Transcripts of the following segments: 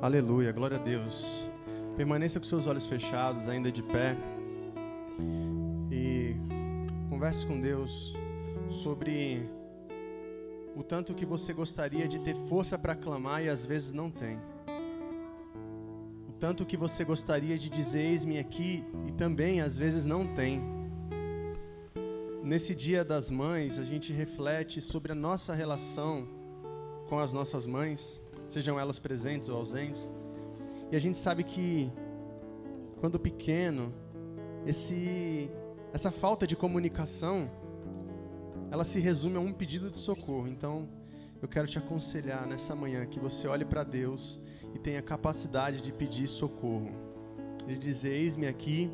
Aleluia, glória a Deus. Permaneça com seus olhos fechados, ainda de pé. E converse com Deus sobre o tanto que você gostaria de ter força para clamar e às vezes não tem. O tanto que você gostaria de dizer eis-me aqui e também às vezes não tem. Nesse Dia das Mães, a gente reflete sobre a nossa relação com as nossas mães sejam elas presentes ou ausentes. E a gente sabe que quando pequeno, esse essa falta de comunicação, ela se resume a um pedido de socorro. Então, eu quero te aconselhar nessa manhã que você olhe para Deus e tenha capacidade de pedir socorro. De dizer: Eis-me aqui,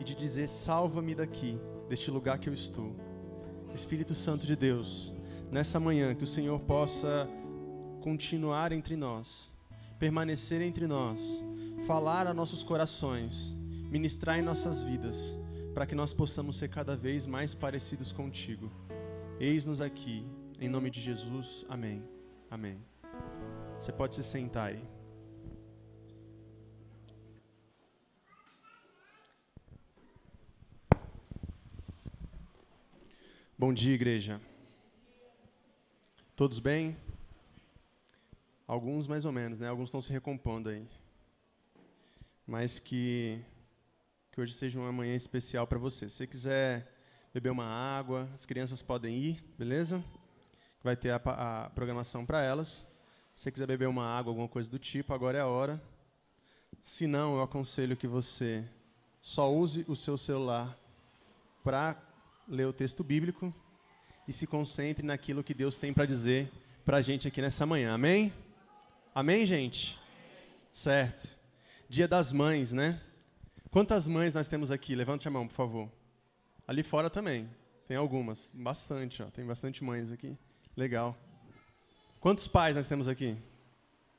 e de dizer: Salva-me daqui, deste lugar que eu estou. Espírito Santo de Deus, nessa manhã que o Senhor possa continuar entre nós, permanecer entre nós, falar a nossos corações, ministrar em nossas vidas, para que nós possamos ser cada vez mais parecidos contigo. Eis-nos aqui, em nome de Jesus. Amém. Amém. Você pode se sentar aí. Bom dia, igreja. Todos bem? Alguns mais ou menos, né? Alguns estão se recompondo aí. Mas que, que hoje seja uma manhã especial para você. Se você quiser beber uma água, as crianças podem ir, beleza? Vai ter a, a programação para elas. Se você quiser beber uma água, alguma coisa do tipo, agora é a hora. Se não, eu aconselho que você só use o seu celular para ler o texto bíblico e se concentre naquilo que Deus tem para dizer para a gente aqui nessa manhã. Amém? Amém, gente? Certo. Dia das mães, né? Quantas mães nós temos aqui? Levante a mão, por favor. Ali fora também. Tem algumas. Bastante, ó. Tem bastante mães aqui. Legal. Quantos pais nós temos aqui?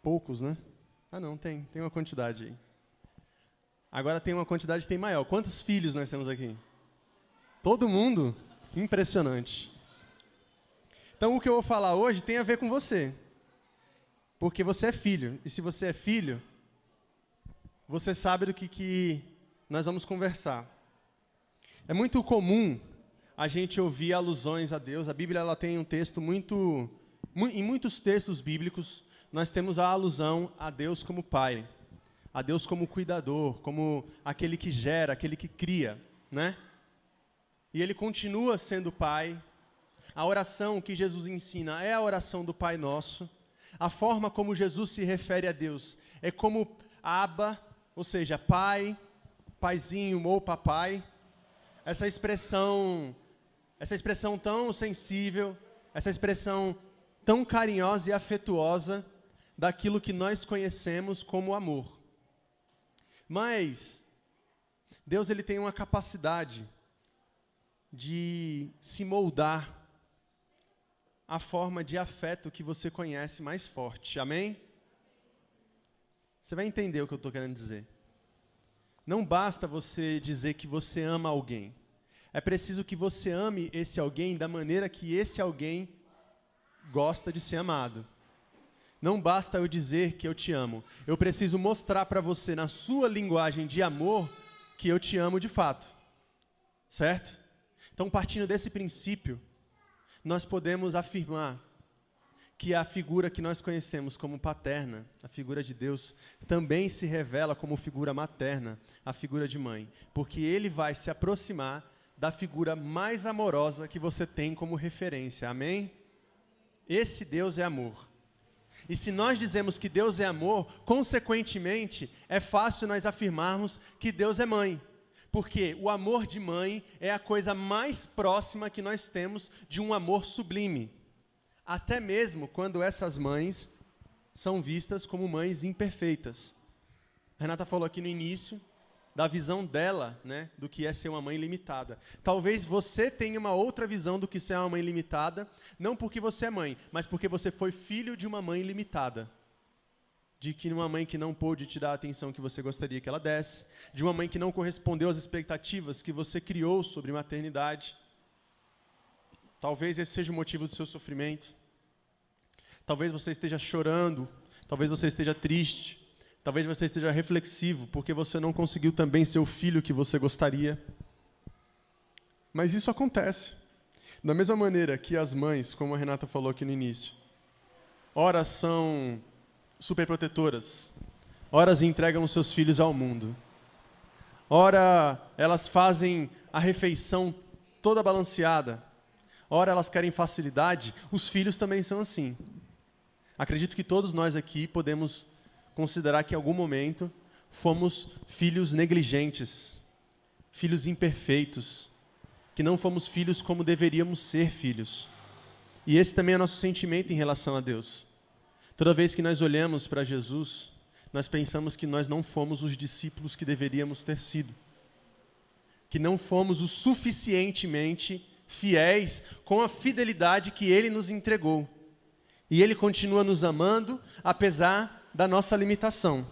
Poucos, né? Ah, não, tem. Tem uma quantidade aí. Agora tem uma quantidade tem maior. Quantos filhos nós temos aqui? Todo mundo? Impressionante. Então, o que eu vou falar hoje tem a ver com você. Porque você é filho. E se você é filho, você sabe do que, que nós vamos conversar. É muito comum a gente ouvir alusões a Deus. A Bíblia ela tem um texto muito. Em muitos textos bíblicos, nós temos a alusão a Deus como Pai, a Deus como cuidador, como aquele que gera, aquele que cria, né? E ele continua sendo Pai. A oração que Jesus ensina é a oração do Pai Nosso. A forma como Jesus se refere a Deus é como Abba, ou seja, pai, paizinho ou papai. Essa expressão, essa expressão tão sensível, essa expressão tão carinhosa e afetuosa daquilo que nós conhecemos como amor. Mas Deus ele tem uma capacidade de se moldar a forma de afeto que você conhece mais forte. Amém? Você vai entender o que eu estou querendo dizer. Não basta você dizer que você ama alguém. É preciso que você ame esse alguém da maneira que esse alguém gosta de ser amado. Não basta eu dizer que eu te amo. Eu preciso mostrar para você, na sua linguagem de amor, que eu te amo de fato. Certo? Então, partindo desse princípio, nós podemos afirmar que a figura que nós conhecemos como paterna, a figura de Deus, também se revela como figura materna, a figura de mãe, porque ele vai se aproximar da figura mais amorosa que você tem como referência. Amém? Esse Deus é amor. E se nós dizemos que Deus é amor, consequentemente, é fácil nós afirmarmos que Deus é mãe. Porque o amor de mãe é a coisa mais próxima que nós temos de um amor sublime. Até mesmo quando essas mães são vistas como mães imperfeitas. A Renata falou aqui no início da visão dela, né, do que é ser uma mãe limitada. Talvez você tenha uma outra visão do que ser uma mãe limitada, não porque você é mãe, mas porque você foi filho de uma mãe limitada de que uma mãe que não pôde te dar a atenção que você gostaria que ela desse, de uma mãe que não correspondeu às expectativas que você criou sobre maternidade. Talvez esse seja o motivo do seu sofrimento. Talvez você esteja chorando Talvez você esteja triste. Talvez você esteja reflexivo porque você não conseguiu também ser o filho que você gostaria. Mas isso acontece. Da mesma maneira que as mães, como a Renata falou aqui no início, ora são superprotetoras, horas entregam os seus filhos ao mundo. Ora, elas fazem a refeição toda balanceada. Ora, elas querem facilidade. Os filhos também são assim. Acredito que todos nós aqui podemos considerar que em algum momento fomos filhos negligentes, filhos imperfeitos, que não fomos filhos como deveríamos ser filhos. E esse também é nosso sentimento em relação a Deus. Toda vez que nós olhamos para Jesus, nós pensamos que nós não fomos os discípulos que deveríamos ter sido. Que não fomos o suficientemente fiéis com a fidelidade que ele nos entregou. E ele continua nos amando, apesar da nossa limitação.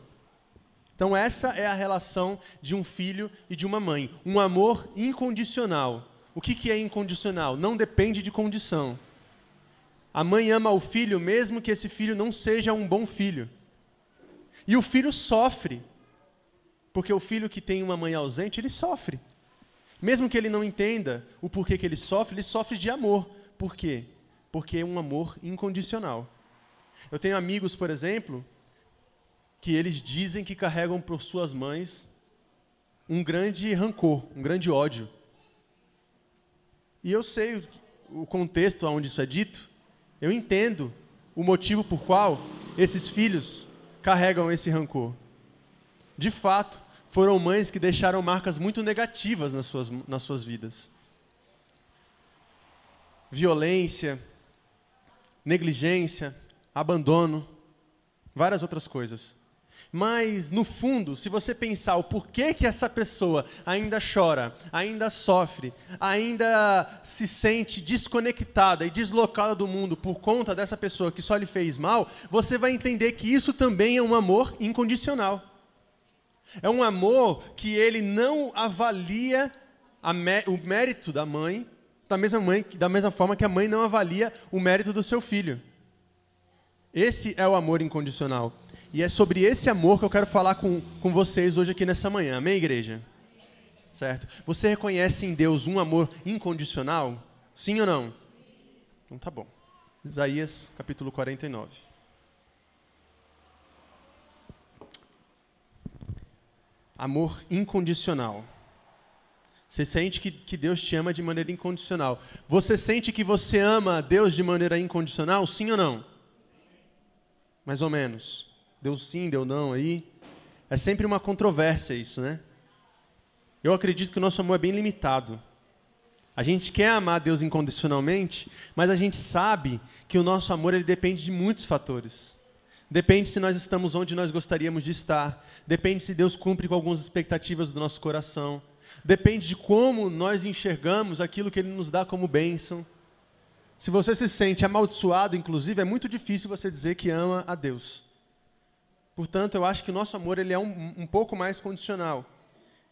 Então, essa é a relação de um filho e de uma mãe. Um amor incondicional. O que, que é incondicional? Não depende de condição. A mãe ama o filho mesmo que esse filho não seja um bom filho. E o filho sofre, porque o filho que tem uma mãe ausente, ele sofre. Mesmo que ele não entenda o porquê que ele sofre, ele sofre de amor. Por quê? Porque é um amor incondicional. Eu tenho amigos, por exemplo, que eles dizem que carregam por suas mães um grande rancor, um grande ódio. E eu sei o contexto onde isso é dito, eu entendo o motivo por qual esses filhos carregam esse rancor. De fato, foram mães que deixaram marcas muito negativas nas suas, nas suas vidas. Violência, negligência, abandono, várias outras coisas. Mas, no fundo, se você pensar o porquê que essa pessoa ainda chora, ainda sofre, ainda se sente desconectada e deslocada do mundo por conta dessa pessoa que só lhe fez mal, você vai entender que isso também é um amor incondicional. É um amor que ele não avalia o mérito da mãe, da mesma, mãe, da mesma forma que a mãe não avalia o mérito do seu filho. Esse é o amor incondicional. E é sobre esse amor que eu quero falar com, com vocês hoje aqui nessa manhã. Amém, igreja? Certo? Você reconhece em Deus um amor incondicional? Sim ou não? Então tá bom. Isaías capítulo 49. Amor incondicional. Você sente que, que Deus te ama de maneira incondicional. Você sente que você ama Deus de maneira incondicional? Sim ou não? Mais ou menos deu sim, deu não aí. É sempre uma controvérsia isso, né? Eu acredito que o nosso amor é bem limitado. A gente quer amar Deus incondicionalmente, mas a gente sabe que o nosso amor ele depende de muitos fatores. Depende se nós estamos onde nós gostaríamos de estar. Depende se Deus cumpre com algumas expectativas do nosso coração. Depende de como nós enxergamos aquilo que Ele nos dá como bênção. Se você se sente amaldiçoado, inclusive, é muito difícil você dizer que ama a Deus. Portanto, eu acho que nosso amor ele é um, um pouco mais condicional.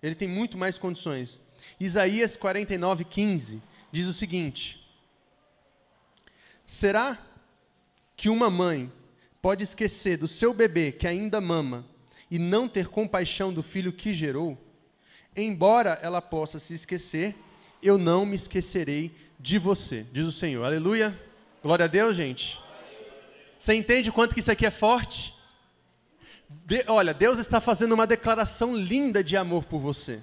Ele tem muito mais condições. Isaías 49, 15 diz o seguinte: Será que uma mãe pode esquecer do seu bebê que ainda mama e não ter compaixão do filho que gerou? Embora ela possa se esquecer, eu não me esquecerei de você, diz o Senhor. Aleluia. Glória a Deus, gente. Você entende quanto que isso aqui é forte? De, olha, Deus está fazendo uma declaração linda de amor por você.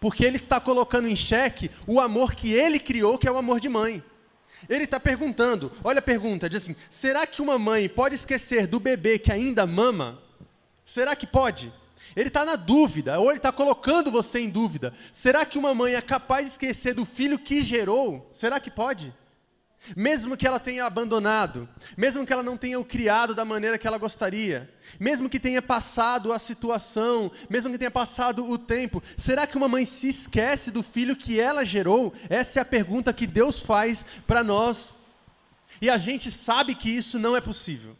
Porque Ele está colocando em xeque o amor que Ele criou, que é o amor de mãe. Ele está perguntando, olha a pergunta, diz assim: será que uma mãe pode esquecer do bebê que ainda mama? Será que pode? Ele está na dúvida, ou ele está colocando você em dúvida. Será que uma mãe é capaz de esquecer do filho que gerou? Será que pode? Mesmo que ela tenha abandonado, mesmo que ela não tenha o criado da maneira que ela gostaria, mesmo que tenha passado a situação, mesmo que tenha passado o tempo, será que uma mãe se esquece do filho que ela gerou? Essa é a pergunta que Deus faz para nós. E a gente sabe que isso não é possível.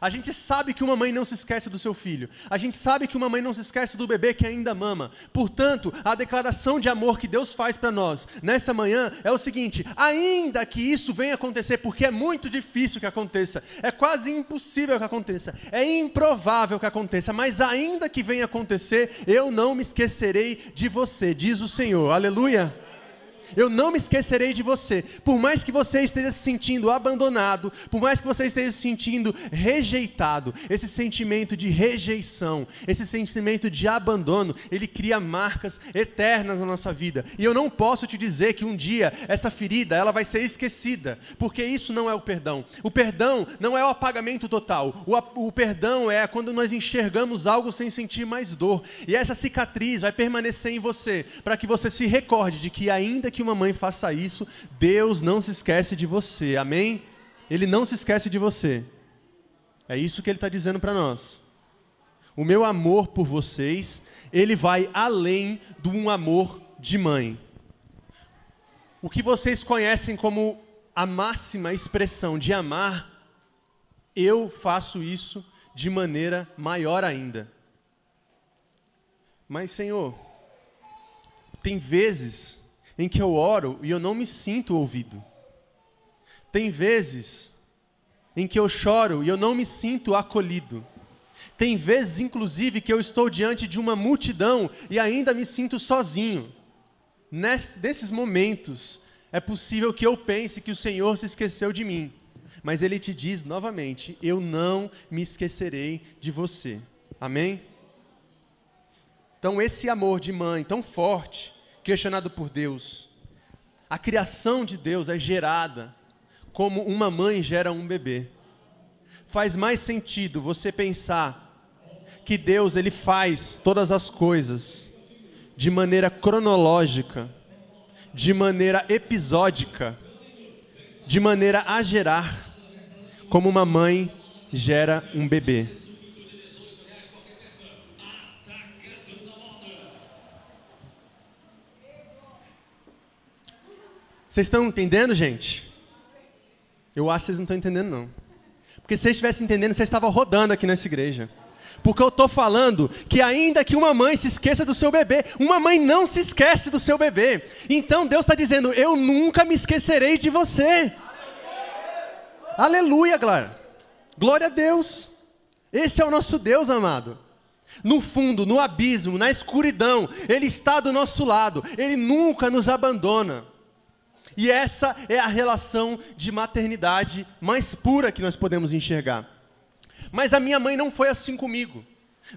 A gente sabe que uma mãe não se esquece do seu filho. A gente sabe que uma mãe não se esquece do bebê que ainda mama. Portanto, a declaração de amor que Deus faz para nós nessa manhã é o seguinte: ainda que isso venha acontecer, porque é muito difícil que aconteça, é quase impossível que aconteça, é improvável que aconteça, mas ainda que venha acontecer, eu não me esquecerei de você, diz o Senhor. Aleluia. Eu não me esquecerei de você. Por mais que você esteja se sentindo abandonado, por mais que você esteja se sentindo rejeitado, esse sentimento de rejeição, esse sentimento de abandono, ele cria marcas eternas na nossa vida. E eu não posso te dizer que um dia essa ferida ela vai ser esquecida, porque isso não é o perdão. O perdão não é o apagamento total. O, o perdão é quando nós enxergamos algo sem sentir mais dor. E essa cicatriz vai permanecer em você, para que você se recorde de que ainda que uma mãe faça isso, Deus não se esquece de você, amém? Ele não se esquece de você. É isso que ele está dizendo para nós. O meu amor por vocês, ele vai além de um amor de mãe. O que vocês conhecem como a máxima expressão de amar, eu faço isso de maneira maior ainda. Mas, Senhor, tem vezes em que eu oro e eu não me sinto ouvido. Tem vezes em que eu choro e eu não me sinto acolhido. Tem vezes, inclusive, que eu estou diante de uma multidão e ainda me sinto sozinho. Nesses momentos, é possível que eu pense que o Senhor se esqueceu de mim. Mas Ele te diz novamente: Eu não me esquecerei de você. Amém? Então, esse amor de mãe tão forte, questionado por Deus. A criação de Deus é gerada como uma mãe gera um bebê. Faz mais sentido você pensar que Deus ele faz todas as coisas de maneira cronológica, de maneira episódica, de maneira a gerar, como uma mãe gera um bebê. Vocês estão entendendo, gente? Eu acho que vocês não estão entendendo, não. Porque se vocês estivessem entendendo, vocês estavam rodando aqui nessa igreja. Porque eu estou falando que ainda que uma mãe se esqueça do seu bebê, uma mãe não se esquece do seu bebê. Então Deus está dizendo: Eu nunca me esquecerei de você. Aleluia, Glória. Glória a Deus. Esse é o nosso Deus, amado. No fundo, no abismo, na escuridão, Ele está do nosso lado. Ele nunca nos abandona. E essa é a relação de maternidade mais pura que nós podemos enxergar. Mas a minha mãe não foi assim comigo.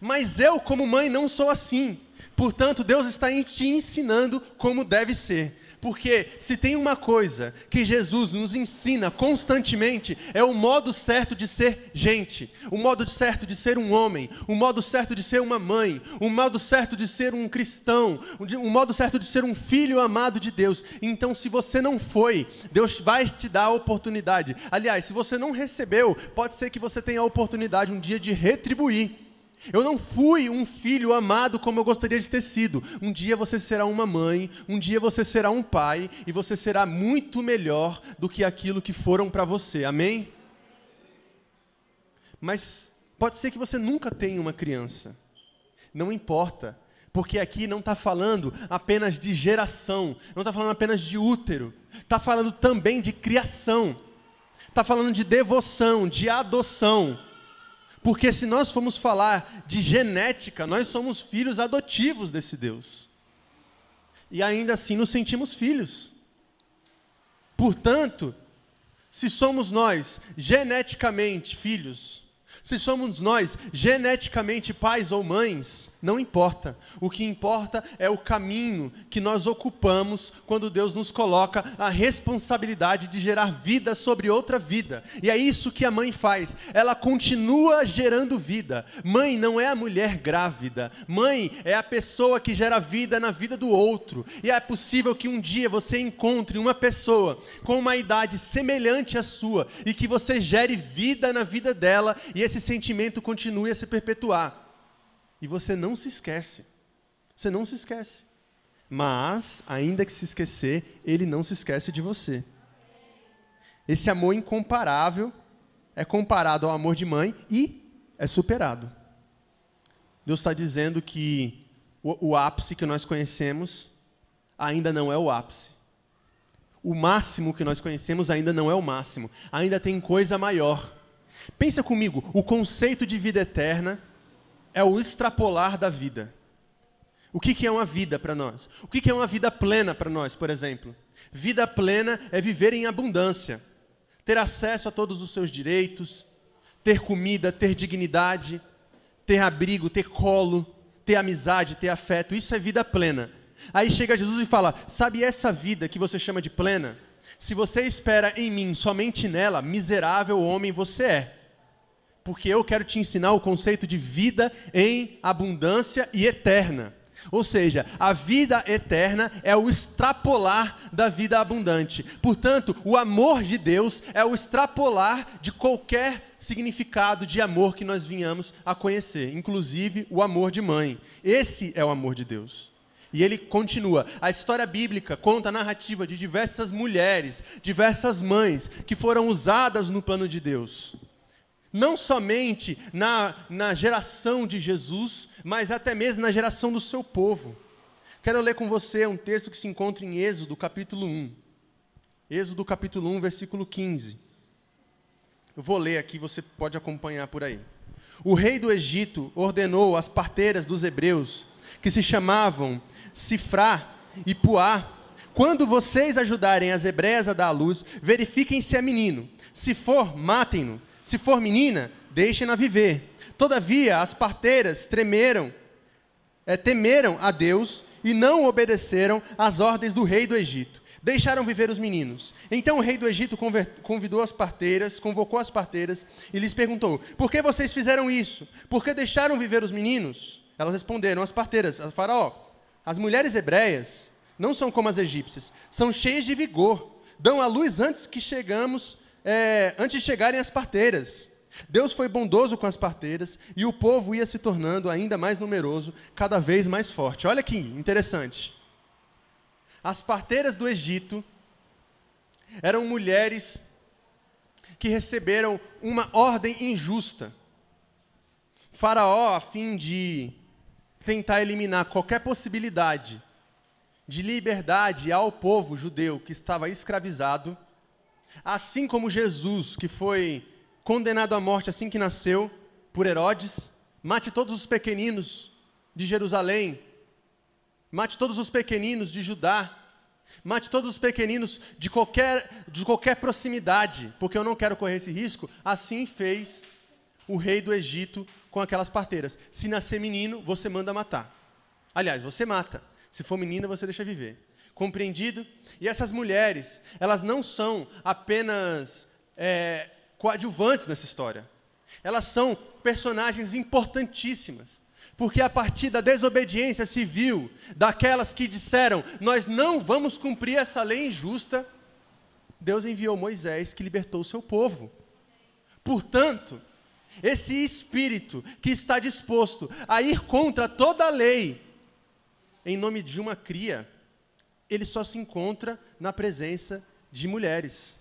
Mas eu, como mãe, não sou assim. Portanto, Deus está te ensinando como deve ser. Porque se tem uma coisa que Jesus nos ensina constantemente, é o modo certo de ser gente, o modo certo de ser um homem, o modo certo de ser uma mãe, o modo certo de ser um cristão, o modo certo de ser um filho amado de Deus. Então, se você não foi, Deus vai te dar a oportunidade. Aliás, se você não recebeu, pode ser que você tenha a oportunidade um dia de retribuir. Eu não fui um filho amado como eu gostaria de ter sido. Um dia você será uma mãe, um dia você será um pai, e você será muito melhor do que aquilo que foram para você. Amém? Mas pode ser que você nunca tenha uma criança. Não importa, porque aqui não está falando apenas de geração, não está falando apenas de útero, está falando também de criação, está falando de devoção, de adoção. Porque se nós formos falar de genética, nós somos filhos adotivos desse Deus. E ainda assim nos sentimos filhos. Portanto, se somos nós geneticamente filhos, se somos nós geneticamente pais ou mães, não importa. O que importa é o caminho que nós ocupamos quando Deus nos coloca a responsabilidade de gerar vida sobre outra vida. E é isso que a mãe faz. Ela continua gerando vida. Mãe não é a mulher grávida. Mãe é a pessoa que gera vida na vida do outro. E é possível que um dia você encontre uma pessoa com uma idade semelhante à sua e que você gere vida na vida dela e esse sentimento continue a se perpetuar. E você não se esquece. Você não se esquece. Mas, ainda que se esquecer, ele não se esquece de você. Esse amor incomparável é comparado ao amor de mãe e é superado. Deus está dizendo que o, o ápice que nós conhecemos ainda não é o ápice. O máximo que nós conhecemos ainda não é o máximo. Ainda tem coisa maior. Pensa comigo, o conceito de vida eterna é o extrapolar da vida. O que, que é uma vida para nós? O que, que é uma vida plena para nós, por exemplo? Vida plena é viver em abundância, ter acesso a todos os seus direitos, ter comida, ter dignidade, ter abrigo, ter colo, ter amizade, ter afeto. Isso é vida plena. Aí chega Jesus e fala: Sabe essa vida que você chama de plena? Se você espera em mim, somente nela, miserável homem você é. Porque eu quero te ensinar o conceito de vida em abundância e eterna. Ou seja, a vida eterna é o extrapolar da vida abundante. Portanto, o amor de Deus é o extrapolar de qualquer significado de amor que nós vinhamos a conhecer, inclusive o amor de mãe. Esse é o amor de Deus. E ele continua. A história bíblica conta a narrativa de diversas mulheres, diversas mães que foram usadas no plano de Deus não somente na, na geração de Jesus, mas até mesmo na geração do seu povo. Quero ler com você um texto que se encontra em Êxodo, capítulo 1. Êxodo, capítulo 1, versículo 15. Eu vou ler aqui, você pode acompanhar por aí. O rei do Egito ordenou às parteiras dos hebreus, que se chamavam Sifrá e Puá, quando vocês ajudarem as hebreias a dar à luz, verifiquem se é menino. Se for, matem-no. Se for menina, deixem-na viver. Todavia, as parteiras tremeram, é, temeram a Deus e não obedeceram às ordens do rei do Egito. Deixaram viver os meninos. Então o rei do Egito convidou as parteiras, convocou as parteiras e lhes perguntou: Por que vocês fizeram isso? Por que deixaram viver os meninos? Elas responderam, as parteiras, a faraó, as mulheres hebreias não são como as egípcias, são cheias de vigor, dão à luz antes que chegamos é, antes de chegarem as parteiras. Deus foi bondoso com as parteiras e o povo ia se tornando ainda mais numeroso, cada vez mais forte. Olha que interessante. As parteiras do Egito eram mulheres que receberam uma ordem injusta. Faraó, a fim de tentar eliminar qualquer possibilidade de liberdade ao povo judeu que estava escravizado, Assim como Jesus, que foi condenado à morte assim que nasceu por Herodes, mate todos os pequeninos de Jerusalém, mate todos os pequeninos de Judá, mate todos os pequeninos de qualquer, de qualquer proximidade, porque eu não quero correr esse risco. Assim fez o rei do Egito com aquelas parteiras. Se nascer menino, você manda matar. Aliás, você mata. Se for menina, você deixa viver compreendido? E essas mulheres, elas não são apenas é, coadjuvantes nessa história. Elas são personagens importantíssimas. Porque a partir da desobediência civil, daquelas que disseram, nós não vamos cumprir essa lei injusta, Deus enviou Moisés que libertou o seu povo. Portanto, esse espírito que está disposto a ir contra toda a lei, em nome de uma cria, ele só se encontra na presença de mulheres.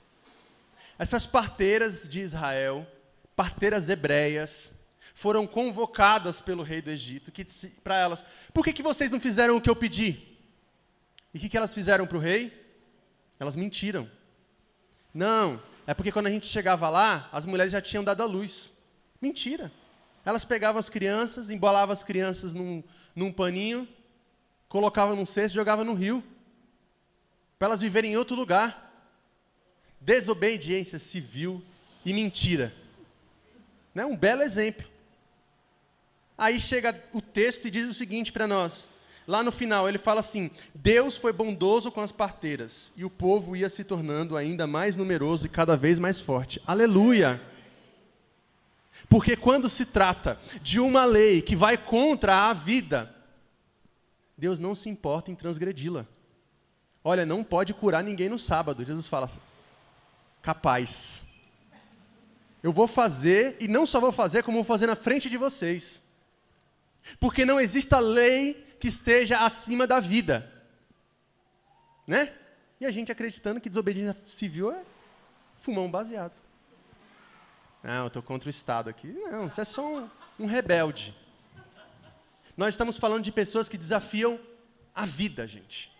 Essas parteiras de Israel, parteiras hebreias, foram convocadas pelo rei do Egito, que para elas: Por que, que vocês não fizeram o que eu pedi? E o que, que elas fizeram para o rei? Elas mentiram. Não, é porque quando a gente chegava lá, as mulheres já tinham dado a luz. Mentira. Elas pegavam as crianças, embolavam as crianças num, num paninho, colocavam num cesto e jogavam no rio para elas viverem em outro lugar. Desobediência civil e mentira. Né? Um belo exemplo. Aí chega o texto e diz o seguinte para nós. Lá no final, ele fala assim: Deus foi bondoso com as parteiras, e o povo ia se tornando ainda mais numeroso e cada vez mais forte. Aleluia! Porque quando se trata de uma lei que vai contra a vida, Deus não se importa em transgredi-la. Olha, não pode curar ninguém no sábado. Jesus fala, capaz. Eu vou fazer, e não só vou fazer, como vou fazer na frente de vocês. Porque não existe a lei que esteja acima da vida. Né? E a gente acreditando que desobediência civil é um baseado. Não, eu estou contra o Estado aqui. Não, você é só um, um rebelde. Nós estamos falando de pessoas que desafiam a vida, gente.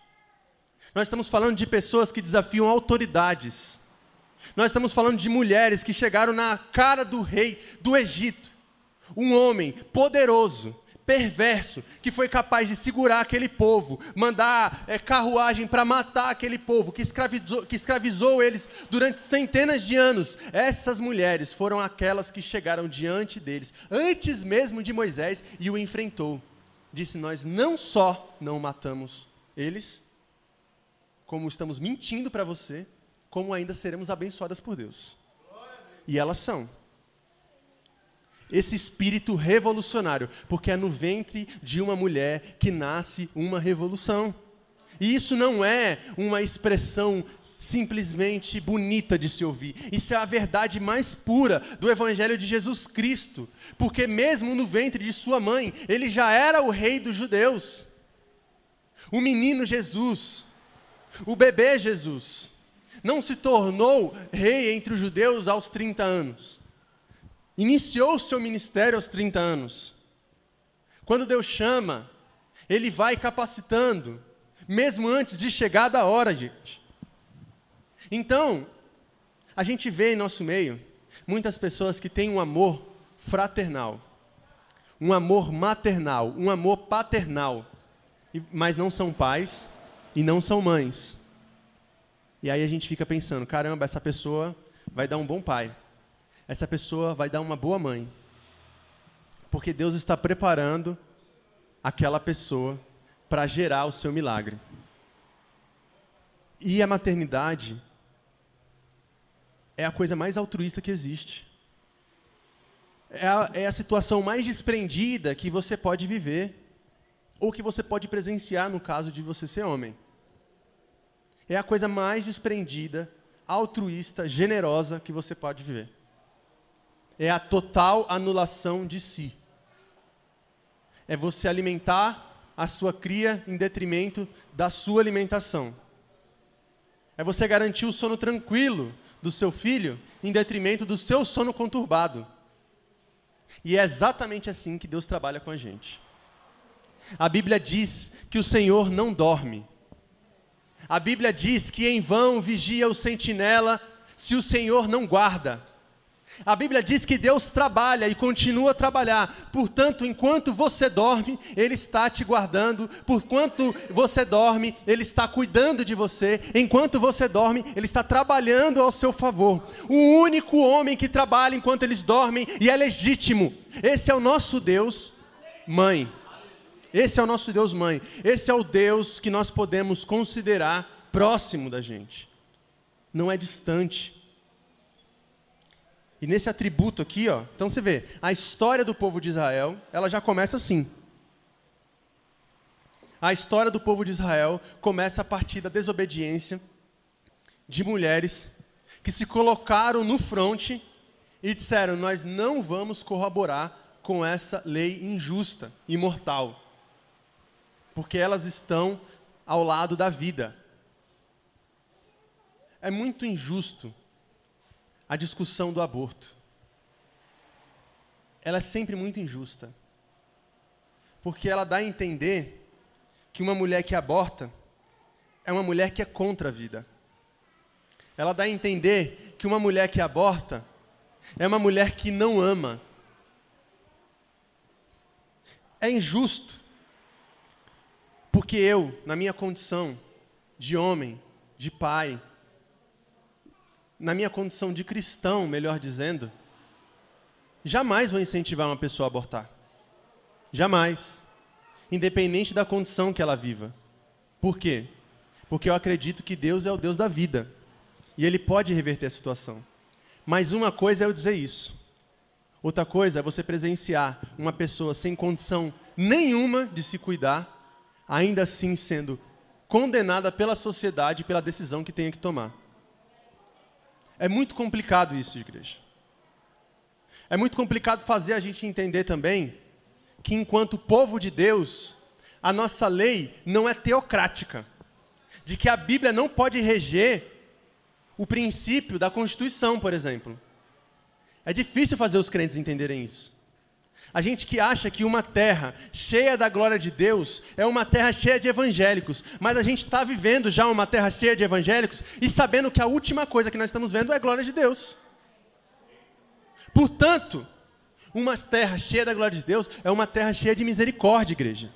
Nós estamos falando de pessoas que desafiam autoridades. Nós estamos falando de mulheres que chegaram na cara do rei do Egito. Um homem poderoso, perverso, que foi capaz de segurar aquele povo, mandar é, carruagem para matar aquele povo, que escravizou, que escravizou eles durante centenas de anos. Essas mulheres foram aquelas que chegaram diante deles, antes mesmo de Moisés, e o enfrentou. Disse: Nós não só não matamos eles, como estamos mentindo para você, como ainda seremos abençoadas por Deus. E elas são esse espírito revolucionário, porque é no ventre de uma mulher que nasce uma revolução. E isso não é uma expressão simplesmente bonita de se ouvir. Isso é a verdade mais pura do Evangelho de Jesus Cristo. Porque, mesmo no ventre de sua mãe, ele já era o rei dos judeus. O menino Jesus, o bebê Jesus, não se tornou rei entre os judeus aos 30 anos iniciou seu ministério aos 30 anos. Quando Deus chama, Ele vai capacitando, mesmo antes de chegar da hora, gente. Então, a gente vê em nosso meio muitas pessoas que têm um amor fraternal, um amor maternal, um amor paternal, mas não são pais e não são mães. E aí a gente fica pensando: caramba, essa pessoa vai dar um bom pai essa pessoa vai dar uma boa mãe. Porque Deus está preparando aquela pessoa para gerar o seu milagre. E a maternidade é a coisa mais altruísta que existe. É a, é a situação mais desprendida que você pode viver, ou que você pode presenciar no caso de você ser homem. É a coisa mais desprendida, altruísta, generosa que você pode viver é a total anulação de si. É você alimentar a sua cria em detrimento da sua alimentação. É você garantir o sono tranquilo do seu filho em detrimento do seu sono conturbado. E é exatamente assim que Deus trabalha com a gente. A Bíblia diz que o Senhor não dorme. A Bíblia diz que em vão vigia o sentinela se o Senhor não guarda. A Bíblia diz que Deus trabalha e continua a trabalhar. Portanto, enquanto você dorme, Ele está te guardando. Porquanto você dorme, Ele está cuidando de você. Enquanto você dorme, Ele está trabalhando ao seu favor. O único homem que trabalha enquanto eles dormem e é legítimo. Esse é o nosso Deus, Mãe. Esse é o nosso Deus, Mãe. Esse é o Deus que nós podemos considerar próximo da gente. Não é distante e nesse atributo aqui, ó, então você vê, a história do povo de Israel, ela já começa assim. A história do povo de Israel começa a partir da desobediência de mulheres que se colocaram no fronte e disseram: Nós não vamos corroborar com essa lei injusta e mortal, porque elas estão ao lado da vida. É muito injusto a discussão do aborto. Ela é sempre muito injusta. Porque ela dá a entender que uma mulher que aborta é uma mulher que é contra a vida. Ela dá a entender que uma mulher que aborta é uma mulher que não ama. É injusto. Porque eu, na minha condição de homem, de pai, na minha condição de cristão, melhor dizendo, jamais vou incentivar uma pessoa a abortar. Jamais. Independente da condição que ela viva. Por quê? Porque eu acredito que Deus é o Deus da vida. E Ele pode reverter a situação. Mas uma coisa é eu dizer isso. Outra coisa é você presenciar uma pessoa sem condição nenhuma de se cuidar, ainda assim sendo condenada pela sociedade pela decisão que tenha que tomar. É muito complicado isso, igreja. É muito complicado fazer a gente entender também que, enquanto povo de Deus, a nossa lei não é teocrática. De que a Bíblia não pode reger o princípio da Constituição, por exemplo. É difícil fazer os crentes entenderem isso. A gente que acha que uma terra cheia da glória de Deus é uma terra cheia de evangélicos, mas a gente está vivendo já uma terra cheia de evangélicos e sabendo que a última coisa que nós estamos vendo é a glória de Deus. Portanto, uma terra cheia da glória de Deus é uma terra cheia de misericórdia, igreja.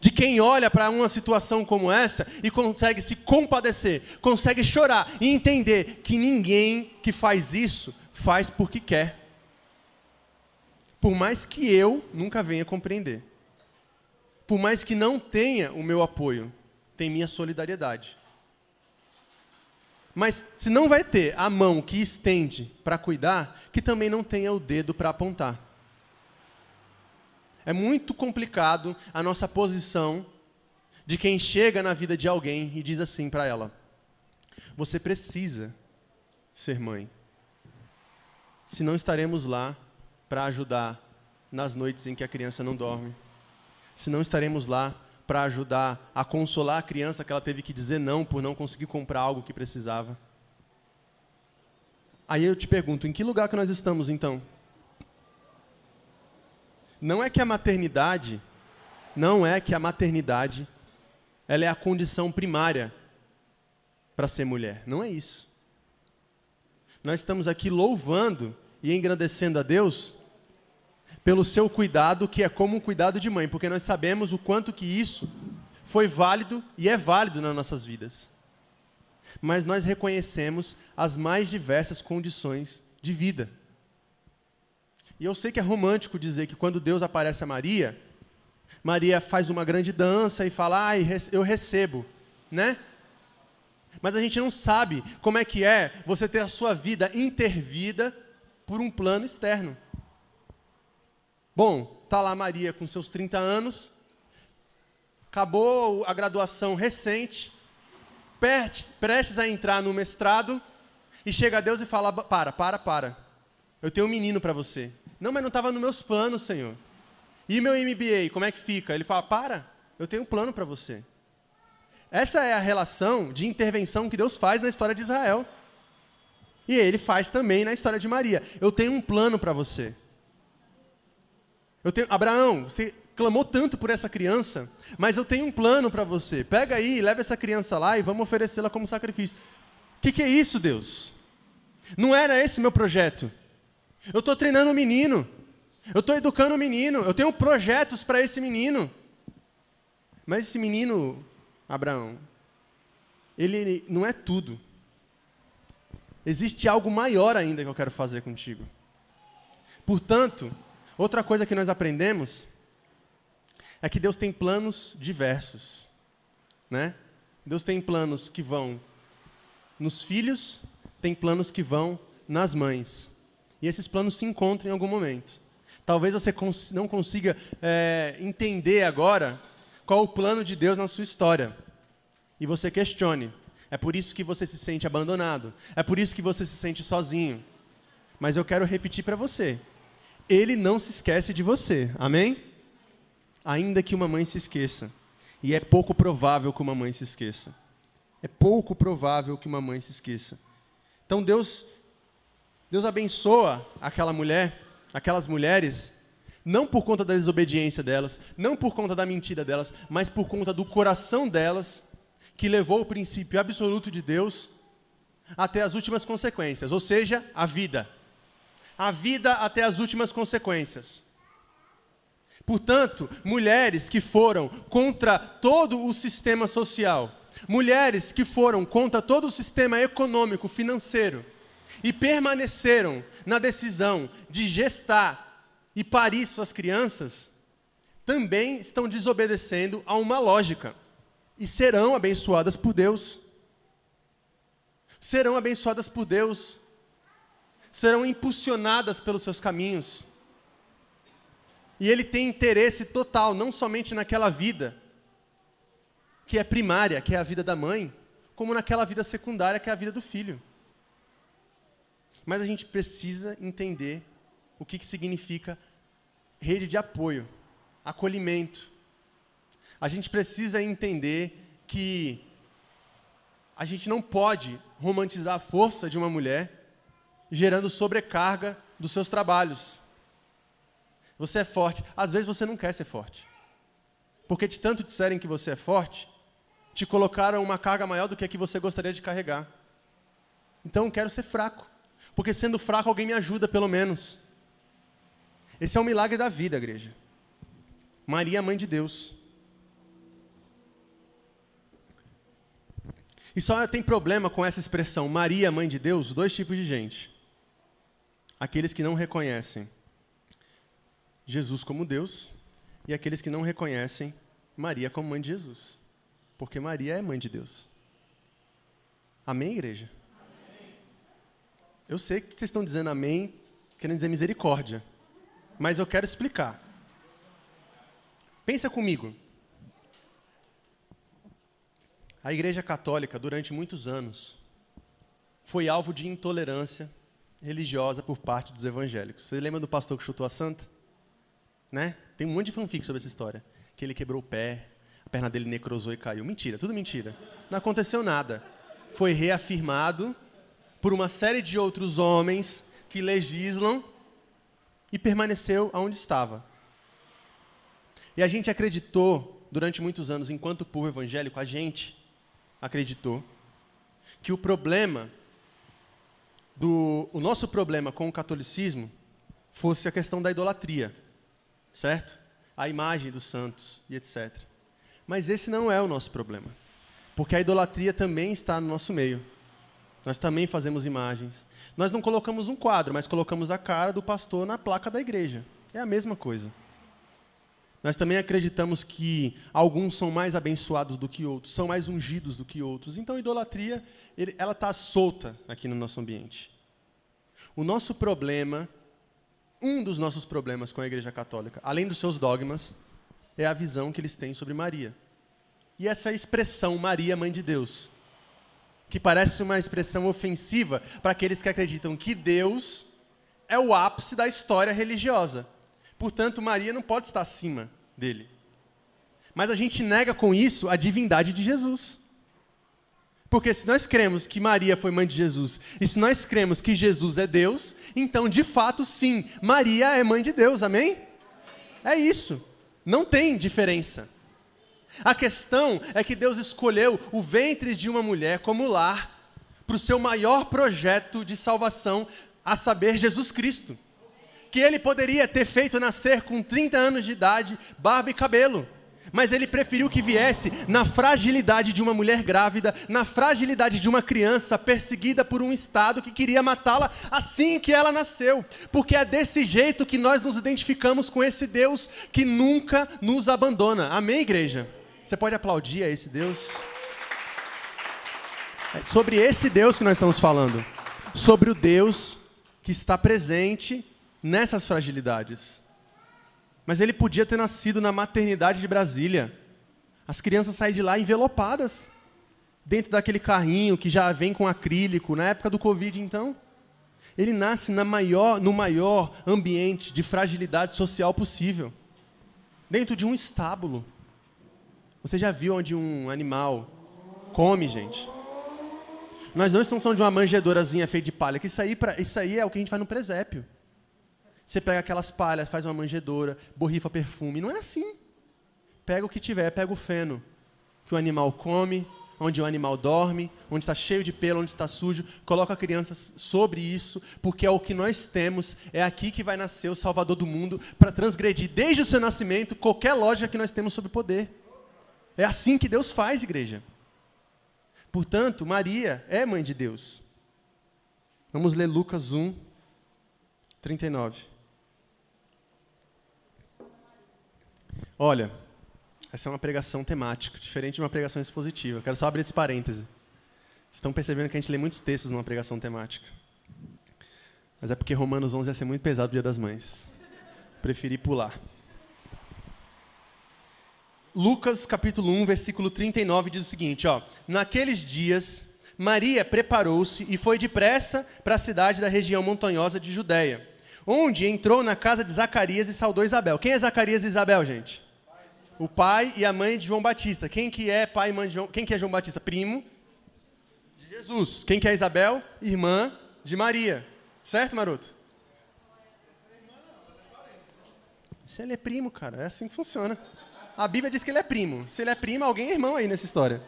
De quem olha para uma situação como essa e consegue se compadecer, consegue chorar e entender que ninguém que faz isso faz porque quer por mais que eu nunca venha compreender, por mais que não tenha o meu apoio, tem minha solidariedade. Mas se não vai ter a mão que estende para cuidar, que também não tenha o dedo para apontar. É muito complicado a nossa posição de quem chega na vida de alguém e diz assim para ela: Você precisa ser mãe. Se não estaremos lá para ajudar nas noites em que a criança não dorme. Se não estaremos lá para ajudar a consolar a criança que ela teve que dizer não por não conseguir comprar algo que precisava. Aí eu te pergunto, em que lugar que nós estamos então? Não é que a maternidade, não é que a maternidade, ela é a condição primária para ser mulher. Não é isso. Nós estamos aqui louvando e engrandecendo a Deus pelo seu cuidado, que é como um cuidado de mãe, porque nós sabemos o quanto que isso foi válido e é válido nas nossas vidas. Mas nós reconhecemos as mais diversas condições de vida. E eu sei que é romântico dizer que quando Deus aparece a Maria, Maria faz uma grande dança e fala: "Ai, eu recebo", né? Mas a gente não sabe como é que é você ter a sua vida intervida por um plano externo. Bom, tá lá Maria com seus 30 anos, acabou a graduação recente, prestes a entrar no mestrado, e chega a Deus e fala: Para, para, para. Eu tenho um menino para você. Não, mas não estava nos meus planos, Senhor. E meu MBA, como é que fica? Ele fala: Para, eu tenho um plano para você. Essa é a relação de intervenção que Deus faz na história de Israel. E ele faz também na história de Maria. Eu tenho um plano para você. Eu tenho, Abraão, você clamou tanto por essa criança, mas eu tenho um plano para você. Pega aí, leva essa criança lá e vamos oferecê-la como sacrifício. O que, que é isso, Deus? Não era esse meu projeto. Eu estou treinando o um menino. Eu estou educando o um menino. Eu tenho projetos para esse menino. Mas esse menino, Abraão, ele não é tudo. Existe algo maior ainda que eu quero fazer contigo. Portanto, Outra coisa que nós aprendemos é que Deus tem planos diversos, né? Deus tem planos que vão nos filhos, tem planos que vão nas mães. E esses planos se encontram em algum momento. Talvez você não consiga é, entender agora qual o plano de Deus na sua história. E você questione. É por isso que você se sente abandonado. É por isso que você se sente sozinho. Mas eu quero repetir para você ele não se esquece de você. Amém? Ainda que uma mãe se esqueça. E é pouco provável que uma mãe se esqueça. É pouco provável que uma mãe se esqueça. Então Deus Deus abençoa aquela mulher, aquelas mulheres, não por conta da desobediência delas, não por conta da mentira delas, mas por conta do coração delas, que levou o princípio absoluto de Deus até as últimas consequências, ou seja, a vida a vida até as últimas consequências. Portanto, mulheres que foram contra todo o sistema social, mulheres que foram contra todo o sistema econômico, financeiro, e permaneceram na decisão de gestar e parir suas crianças, também estão desobedecendo a uma lógica e serão abençoadas por Deus. Serão abençoadas por Deus serão impulsionadas pelos seus caminhos. E ele tem interesse total, não somente naquela vida, que é primária, que é a vida da mãe, como naquela vida secundária, que é a vida do filho. Mas a gente precisa entender o que, que significa rede de apoio, acolhimento. A gente precisa entender que a gente não pode romantizar a força de uma mulher gerando sobrecarga dos seus trabalhos. Você é forte. Às vezes você não quer ser forte. Porque de tanto disserem que você é forte, te colocaram uma carga maior do que a que você gostaria de carregar. Então eu quero ser fraco. Porque sendo fraco, alguém me ajuda, pelo menos. Esse é o milagre da vida, igreja. Maria, mãe de Deus. E só tem problema com essa expressão, Maria, mãe de Deus, dois tipos de gente. Aqueles que não reconhecem Jesus como Deus e aqueles que não reconhecem Maria como mãe de Jesus. Porque Maria é mãe de Deus. Amém, igreja? Eu sei que vocês estão dizendo amém, querendo dizer misericórdia. Mas eu quero explicar. Pensa comigo. A Igreja Católica, durante muitos anos, foi alvo de intolerância religiosa por parte dos evangélicos. Você lembra do pastor que chutou a santa? Né? Tem um monte de fanfic sobre essa história. Que ele quebrou o pé, a perna dele necrosou e caiu. Mentira, tudo mentira. Não aconteceu nada. Foi reafirmado por uma série de outros homens que legislam e permaneceu aonde estava. E a gente acreditou, durante muitos anos, enquanto povo evangélico, a gente acreditou que o problema do o nosso problema com o catolicismo fosse a questão da idolatria, certo? A imagem dos santos e etc. Mas esse não é o nosso problema, porque a idolatria também está no nosso meio. Nós também fazemos imagens. Nós não colocamos um quadro, mas colocamos a cara do pastor na placa da igreja. É a mesma coisa. Nós também acreditamos que alguns são mais abençoados do que outros, são mais ungidos do que outros. Então, a idolatria, ela está solta aqui no nosso ambiente. O nosso problema, um dos nossos problemas com a Igreja Católica, além dos seus dogmas, é a visão que eles têm sobre Maria. E essa expressão, Maria, Mãe de Deus, que parece uma expressão ofensiva para aqueles que acreditam que Deus é o ápice da história religiosa. Portanto, Maria não pode estar acima dele. Mas a gente nega com isso a divindade de Jesus. Porque se nós cremos que Maria foi mãe de Jesus, e se nós cremos que Jesus é Deus, então de fato sim, Maria é mãe de Deus, amém? É isso. Não tem diferença. A questão é que Deus escolheu o ventre de uma mulher como lar para o seu maior projeto de salvação, a saber, Jesus Cristo que ele poderia ter feito nascer com 30 anos de idade, barba e cabelo. Mas ele preferiu que viesse na fragilidade de uma mulher grávida, na fragilidade de uma criança perseguida por um Estado que queria matá-la assim que ela nasceu. Porque é desse jeito que nós nos identificamos com esse Deus que nunca nos abandona. Amém, igreja? Você pode aplaudir a esse Deus? É sobre esse Deus que nós estamos falando. Sobre o Deus que está presente nessas fragilidades. Mas ele podia ter nascido na maternidade de Brasília. As crianças saem de lá envelopadas, dentro daquele carrinho que já vem com acrílico, na época do Covid, então. Ele nasce na maior, no maior ambiente de fragilidade social possível dentro de um estábulo. Você já viu onde um animal come, gente? Nós não estamos falando de uma manjedorazinha feita de palha, que isso aí, pra, isso aí é o que a gente faz no presépio. Você pega aquelas palhas, faz uma manjedoura, borrifa perfume. Não é assim. Pega o que tiver, pega o feno que o animal come, onde o animal dorme, onde está cheio de pelo, onde está sujo, coloca a criança sobre isso, porque é o que nós temos, é aqui que vai nascer o Salvador do mundo para transgredir desde o seu nascimento qualquer lógica que nós temos sobre poder. É assim que Deus faz, igreja. Portanto, Maria é mãe de Deus. Vamos ler Lucas 1, 39. Olha, essa é uma pregação temática, diferente de uma pregação expositiva. Eu quero só abrir esse parêntese. Estão percebendo que a gente lê muitos textos numa pregação temática. Mas é porque Romanos 11 ia ser muito pesado no Dia das Mães. Preferi pular. Lucas capítulo 1, versículo 39 diz o seguinte, ó: Naqueles dias Maria preparou-se e foi depressa para a cidade da região montanhosa de Judéia, onde entrou na casa de Zacarias e saudou Isabel. Quem é Zacarias e Isabel, gente? O pai e a mãe de João Batista. Quem que é pai e mãe de João? Quem que é João Batista? Primo de Jesus. Quem que é Isabel? Irmã de Maria. Certo, Maroto? Se ele é primo, cara, é assim que funciona. A Bíblia diz que ele é primo. Se ele é primo, alguém é irmão aí nessa história.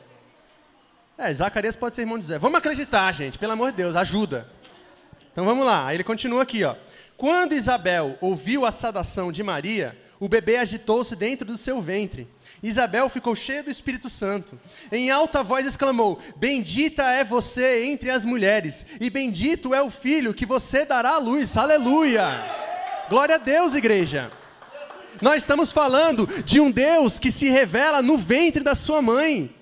É, Zacarias pode ser irmão de José. Vamos acreditar, gente, pelo amor de Deus, ajuda. Então vamos lá, ele continua aqui, ó. Quando Isabel ouviu a saudação de Maria, o bebê agitou-se dentro do seu ventre. Isabel ficou cheia do Espírito Santo. Em alta voz exclamou: Bendita é você entre as mulheres, e bendito é o filho que você dará à luz. Aleluia! Glória a Deus, igreja. Nós estamos falando de um Deus que se revela no ventre da sua mãe.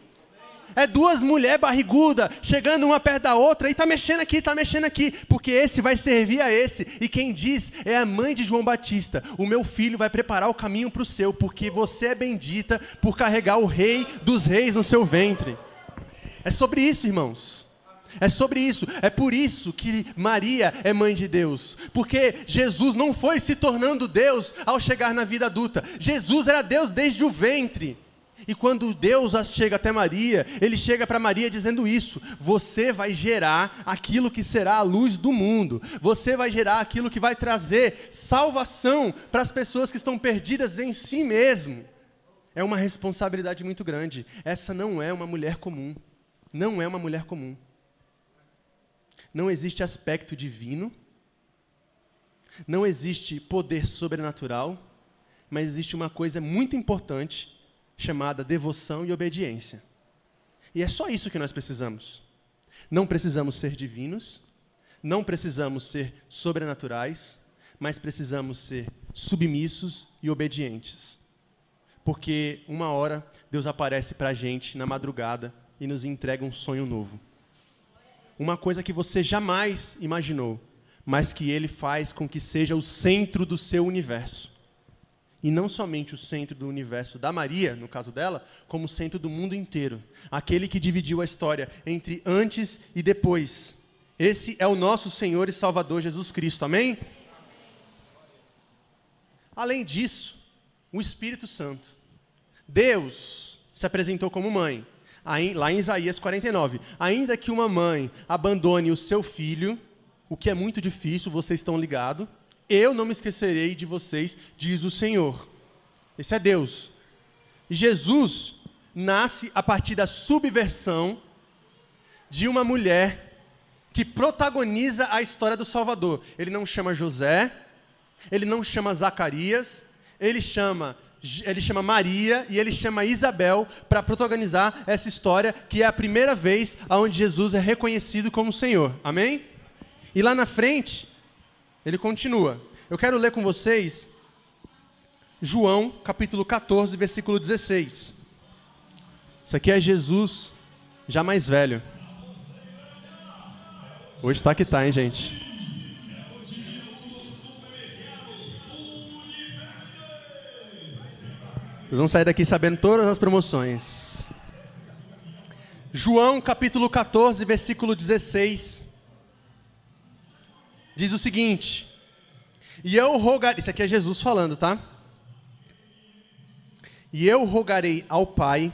É duas mulheres barrigudas, chegando uma perto da outra, e está mexendo aqui, está mexendo aqui, porque esse vai servir a esse. E quem diz é a mãe de João Batista: O meu filho vai preparar o caminho para o seu, porque você é bendita por carregar o rei dos reis no seu ventre. É sobre isso, irmãos. É sobre isso, é por isso que Maria é mãe de Deus, porque Jesus não foi se tornando Deus ao chegar na vida adulta, Jesus era Deus desde o ventre. E quando Deus chega até Maria, ele chega para Maria dizendo isso: você vai gerar aquilo que será a luz do mundo, você vai gerar aquilo que vai trazer salvação para as pessoas que estão perdidas em si mesmo. É uma responsabilidade muito grande. Essa não é uma mulher comum. Não é uma mulher comum. Não existe aspecto divino, não existe poder sobrenatural, mas existe uma coisa muito importante chamada devoção e obediência. E é só isso que nós precisamos. Não precisamos ser divinos, não precisamos ser sobrenaturais, mas precisamos ser submissos e obedientes. Porque uma hora Deus aparece para a gente na madrugada e nos entrega um sonho novo. Uma coisa que você jamais imaginou, mas que Ele faz com que seja o centro do seu universo e não somente o centro do universo da Maria, no caso dela, como o centro do mundo inteiro. Aquele que dividiu a história entre antes e depois. Esse é o nosso Senhor e Salvador Jesus Cristo. Amém? Além disso, o Espírito Santo. Deus se apresentou como mãe. Lá em Isaías 49. Ainda que uma mãe abandone o seu filho, o que é muito difícil, vocês estão ligados eu não me esquecerei de vocês, diz o Senhor. Esse é Deus. Jesus nasce a partir da subversão de uma mulher que protagoniza a história do Salvador. Ele não chama José, ele não chama Zacarias, ele chama ele chama Maria e ele chama Isabel para protagonizar essa história que é a primeira vez onde Jesus é reconhecido como Senhor. Amém? E lá na frente, ele continua. Eu quero ler com vocês João, capítulo 14, versículo 16. Isso aqui é Jesus, já mais velho. Hoje está que está, hein, gente? Vocês vão sair daqui sabendo todas as promoções. João capítulo 14, versículo 16 diz o seguinte: E eu rogarei, isso aqui é Jesus falando, tá? E eu rogarei ao Pai,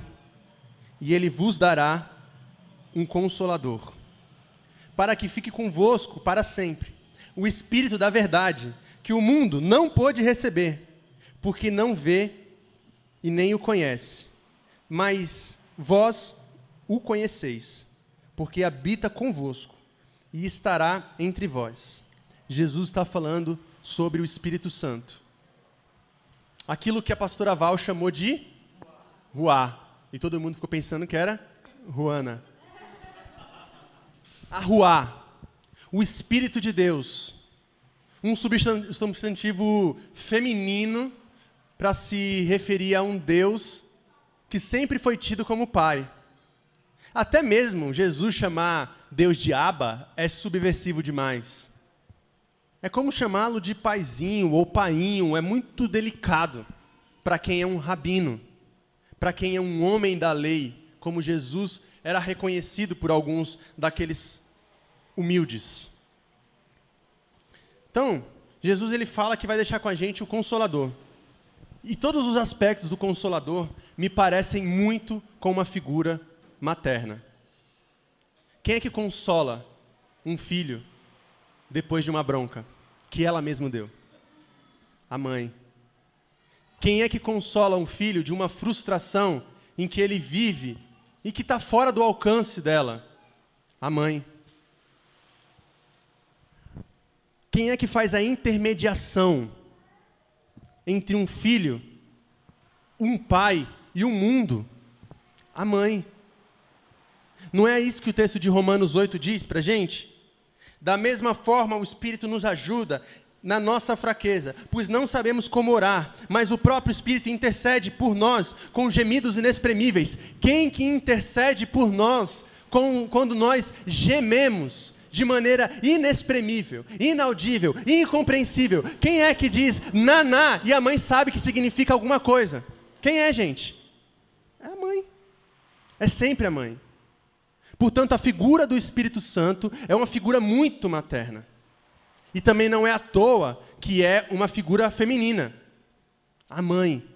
e ele vos dará um consolador, para que fique convosco para sempre, o Espírito da verdade, que o mundo não pôde receber, porque não vê e nem o conhece. Mas vós o conheceis, porque habita convosco e estará entre vós. Jesus está falando sobre o Espírito Santo. Aquilo que a pastora Val chamou de Ruá. E todo mundo ficou pensando que era Ruana. A Ruá, o Espírito de Deus. Um substantivo feminino para se referir a um Deus que sempre foi tido como Pai. Até mesmo Jesus chamar Deus de Abba é subversivo demais. É como chamá-lo de paizinho ou painho, é muito delicado para quem é um rabino, para quem é um homem da lei, como Jesus era reconhecido por alguns daqueles humildes. Então, Jesus ele fala que vai deixar com a gente o consolador. E todos os aspectos do consolador me parecem muito com uma figura materna. Quem é que consola um filho depois de uma bronca que ela mesma deu? A mãe. Quem é que consola um filho de uma frustração em que ele vive e que está fora do alcance dela? A mãe. Quem é que faz a intermediação entre um filho, um pai e o um mundo? A mãe. Não é isso que o texto de Romanos 8 diz para gente? Da mesma forma, o Espírito nos ajuda na nossa fraqueza, pois não sabemos como orar, mas o próprio Espírito intercede por nós com gemidos inexprimíveis. Quem que intercede por nós com, quando nós gememos de maneira inexprimível, inaudível, incompreensível? Quem é que diz naná e a mãe sabe que significa alguma coisa? Quem é, gente? É a mãe. É sempre a mãe. Portanto, a figura do Espírito Santo é uma figura muito materna. E também não é à toa que é uma figura feminina. A mãe.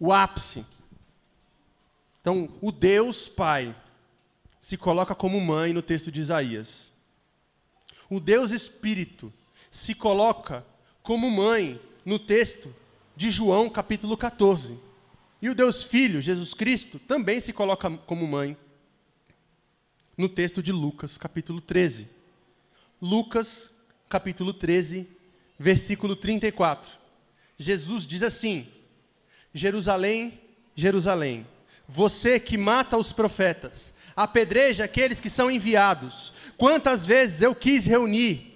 O ápice. Então, o Deus Pai se coloca como mãe no texto de Isaías. O Deus Espírito se coloca como mãe no texto de João, capítulo 14. E o Deus Filho, Jesus Cristo, também se coloca como mãe no texto de Lucas, capítulo 13. Lucas, capítulo 13, versículo 34. Jesus diz assim: Jerusalém, Jerusalém, você que mata os profetas, apedreja aqueles que são enviados. Quantas vezes eu quis reunir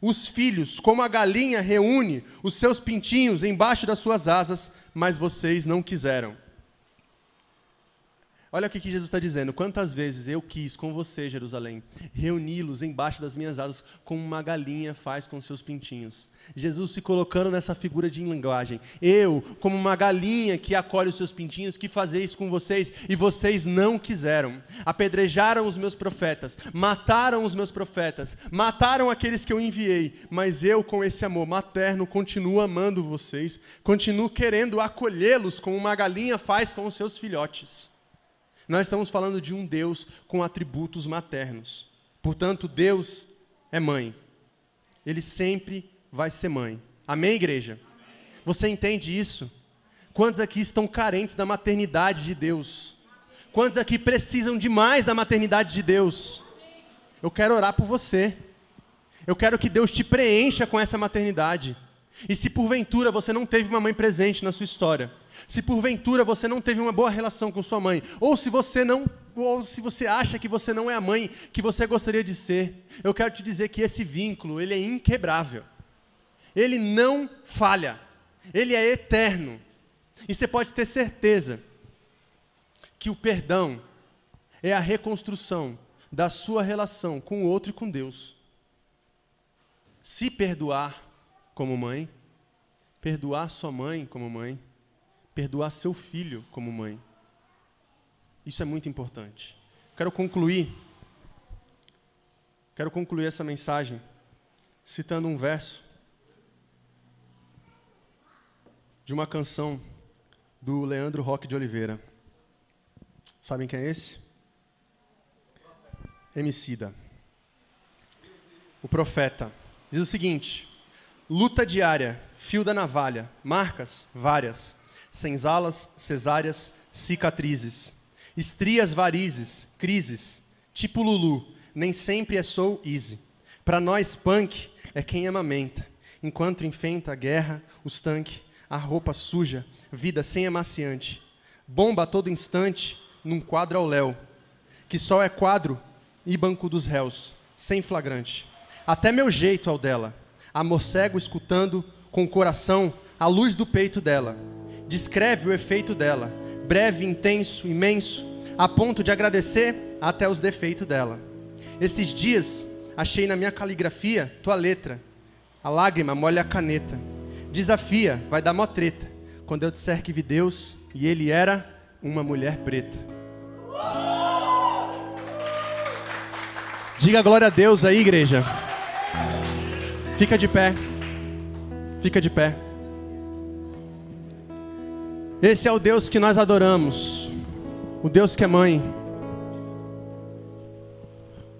os filhos, como a galinha reúne os seus pintinhos embaixo das suas asas, mas vocês não quiseram. Olha o que Jesus está dizendo. Quantas vezes eu quis com você, Jerusalém, reuni-los embaixo das minhas asas, como uma galinha faz com seus pintinhos. Jesus se colocando nessa figura de linguagem. Eu, como uma galinha que acolhe os seus pintinhos, que fazer isso com vocês e vocês não quiseram. Apedrejaram os meus profetas, mataram os meus profetas, mataram aqueles que eu enviei. Mas eu, com esse amor materno, continuo amando vocês, continuo querendo acolhê-los como uma galinha faz com os seus filhotes. Nós estamos falando de um Deus com atributos maternos. Portanto, Deus é mãe. Ele sempre vai ser mãe. Amém, igreja? Você entende isso? Quantos aqui estão carentes da maternidade de Deus? Quantos aqui precisam demais da maternidade de Deus? Eu quero orar por você. Eu quero que Deus te preencha com essa maternidade. E se porventura você não teve uma mãe presente na sua história, se porventura você não teve uma boa relação com sua mãe, ou se você não, ou se você acha que você não é a mãe que você gostaria de ser, eu quero te dizer que esse vínculo, ele é inquebrável. Ele não falha. Ele é eterno. E você pode ter certeza que o perdão é a reconstrução da sua relação com o outro e com Deus. Se perdoar como mãe, perdoar sua mãe como mãe, perdoar seu filho como mãe. Isso é muito importante. Quero concluir. Quero concluir essa mensagem citando um verso de uma canção do Leandro Roque de Oliveira. Sabem quem é esse? Emicida. O profeta. Diz o seguinte: luta diária, fio da navalha, marcas várias senzalas, cesáreas, cicatrizes, estrias varizes, crises, tipo Lulu, nem sempre é sou easy. Para nós, punk é quem amamenta, enquanto enfrenta a guerra, os tanques, a roupa suja, vida sem amaciante. Bomba a todo instante, num quadro ao léu, que só é quadro e banco dos réus, sem flagrante. Até meu jeito ao dela, amor cego escutando com o coração a luz do peito dela descreve o efeito dela, breve, intenso, imenso, a ponto de agradecer até os defeitos dela. Esses dias achei na minha caligrafia tua letra. A lágrima molha a caneta. Desafia, vai dar mó treta. Quando eu disser que vi Deus e ele era uma mulher preta. Diga glória a Deus aí, igreja. Fica de pé. Fica de pé. Esse é o Deus que nós adoramos. O Deus que é mãe.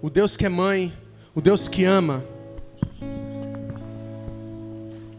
O Deus que é mãe. O Deus que ama.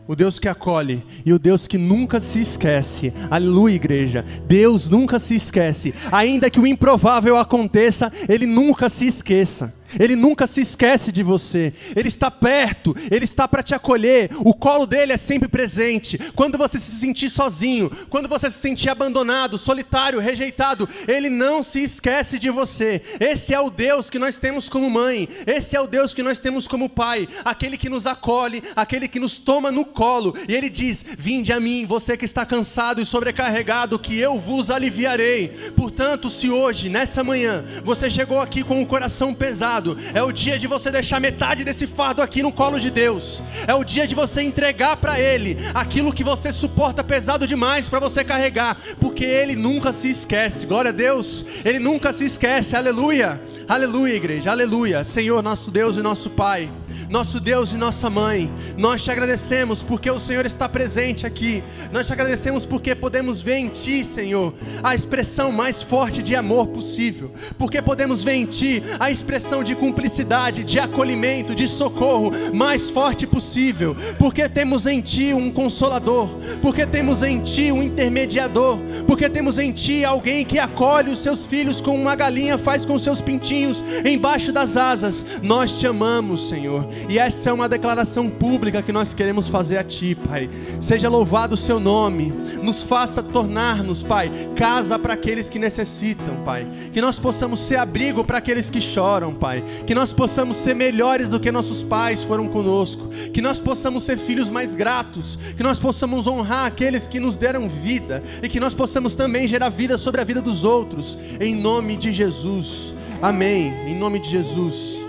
O Deus que acolhe e o Deus que nunca se esquece. Aleluia, igreja. Deus nunca se esquece. Ainda que o improvável aconteça, ele nunca se esqueça. Ele nunca se esquece de você. Ele está perto, ele está para te acolher. O colo dele é sempre presente. Quando você se sentir sozinho, quando você se sentir abandonado, solitário, rejeitado, ele não se esquece de você. Esse é o Deus que nós temos como mãe. Esse é o Deus que nós temos como pai, aquele que nos acolhe, aquele que nos toma no colo. E ele diz: "Vinde a mim, você que está cansado e sobrecarregado, que eu vos aliviarei". Portanto, se hoje, nessa manhã, você chegou aqui com o coração pesado, é o dia de você deixar metade desse fardo aqui no colo de Deus. É o dia de você entregar para Ele aquilo que você suporta pesado demais para você carregar, porque Ele nunca se esquece. Glória a Deus, Ele nunca se esquece. Aleluia, aleluia, igreja, aleluia. Senhor, nosso Deus e nosso Pai nosso Deus e nossa mãe, nós te agradecemos porque o Senhor está presente aqui, nós te agradecemos porque podemos ver em Ti, Senhor, a expressão mais forte de amor possível, porque podemos ver em Ti a expressão de cumplicidade, de acolhimento, de socorro mais forte possível, porque temos em Ti um consolador, porque temos em Ti um intermediador, porque temos em Ti alguém que acolhe os seus filhos como uma galinha faz com seus pintinhos embaixo das asas, nós te amamos, Senhor e essa é uma declaração pública que nós queremos fazer a Ti, Pai. Seja louvado o Seu nome. Nos faça tornar-nos, Pai, casa para aqueles que necessitam, Pai. Que nós possamos ser abrigo para aqueles que choram, Pai. Que nós possamos ser melhores do que nossos pais foram conosco. Que nós possamos ser filhos mais gratos. Que nós possamos honrar aqueles que nos deram vida. E que nós possamos também gerar vida sobre a vida dos outros. Em nome de Jesus. Amém. Em nome de Jesus.